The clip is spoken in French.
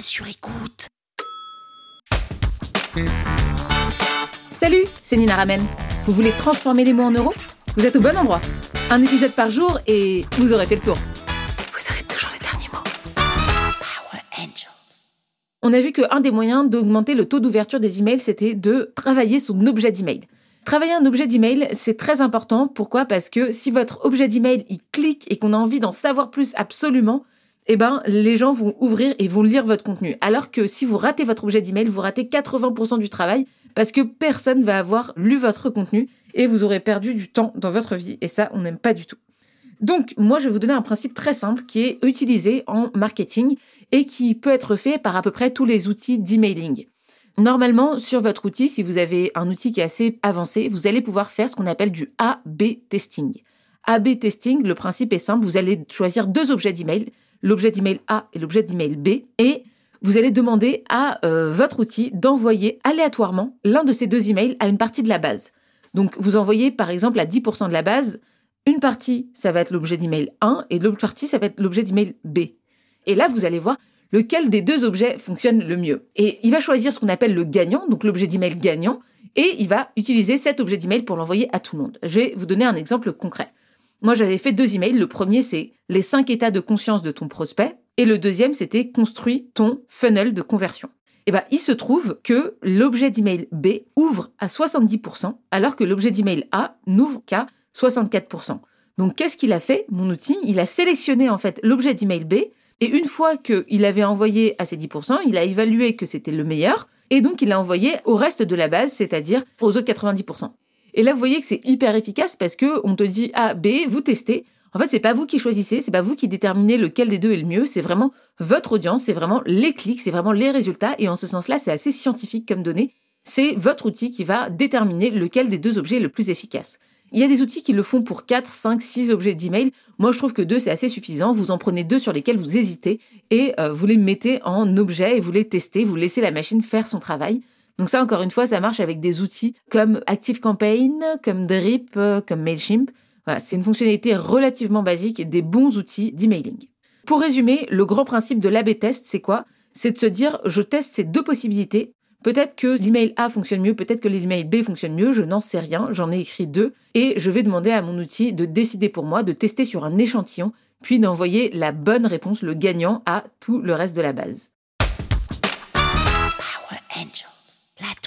sur écoute. Salut, c'est Nina Ramen. Vous voulez transformer les mots en euros? Vous êtes au bon endroit. Un épisode par jour et vous aurez fait le tour. Vous aurez toujours les derniers mots. Power Angels. On a vu qu'un des moyens d'augmenter le taux d'ouverture des emails, c'était de travailler son objet d'email. Travailler un objet d'email, c'est très important. Pourquoi? Parce que si votre objet d'email, il clique et qu'on a envie d'en savoir plus absolument, eh ben, les gens vont ouvrir et vont lire votre contenu. Alors que si vous ratez votre objet d'email, vous ratez 80% du travail parce que personne va avoir lu votre contenu et vous aurez perdu du temps dans votre vie. Et ça, on n'aime pas du tout. Donc, moi, je vais vous donner un principe très simple qui est utilisé en marketing et qui peut être fait par à peu près tous les outils d'emailing. Normalement, sur votre outil, si vous avez un outil qui est assez avancé, vous allez pouvoir faire ce qu'on appelle du A-B testing. A-B testing, le principe est simple, vous allez choisir deux objets d'email, l'objet d'email A et l'objet d'email B, et vous allez demander à euh, votre outil d'envoyer aléatoirement l'un de ces deux emails à une partie de la base. Donc, vous envoyez par exemple à 10% de la base, une partie, ça va être l'objet d'email 1 et l'autre partie, ça va être l'objet d'email B. Et là, vous allez voir lequel des deux objets fonctionne le mieux. Et il va choisir ce qu'on appelle le gagnant, donc l'objet d'email gagnant, et il va utiliser cet objet d'email pour l'envoyer à tout le monde. Je vais vous donner un exemple concret. Moi, j'avais fait deux emails. Le premier, c'est les cinq états de conscience de ton prospect. Et le deuxième, c'était construis ton funnel de conversion. Eh ben, il se trouve que l'objet d'email B ouvre à 70%, alors que l'objet d'email A n'ouvre qu'à 64%. Donc, qu'est-ce qu'il a fait, mon outil? Il a sélectionné, en fait, l'objet d'email B, et une fois qu'il avait envoyé à ces 10%, il a évalué que c'était le meilleur, et donc il l'a envoyé au reste de la base, c'est-à-dire aux autres 90%. Et là, vous voyez que c'est hyper efficace parce que on te dit A, B, vous testez. En fait, c'est pas vous qui choisissez, c'est pas vous qui déterminez lequel des deux est le mieux, c'est vraiment votre audience, c'est vraiment les clics, c'est vraiment les résultats, et en ce sens-là, c'est assez scientifique comme données. C'est votre outil qui va déterminer lequel des deux objets est le plus efficace. Il y a des outils qui le font pour 4, 5, 6 objets d'email. Moi, je trouve que deux, c'est assez suffisant. Vous en prenez deux sur lesquels vous hésitez et euh, vous les mettez en objet et vous les testez, vous laissez la machine faire son travail. Donc ça, encore une fois, ça marche avec des outils comme ActiveCampaign, comme Drip, euh, comme Mailchimp. Voilà, c'est une fonctionnalité relativement basique des bons outils d'emailing. Pour résumer, le grand principe de l'AB test, c'est quoi? C'est de se dire, je teste ces deux possibilités. Peut-être que l'email A fonctionne mieux, peut-être que l'email B fonctionne mieux, je n'en sais rien, j'en ai écrit deux, et je vais demander à mon outil de décider pour moi, de tester sur un échantillon, puis d'envoyer la bonne réponse, le gagnant, à tout le reste de la base.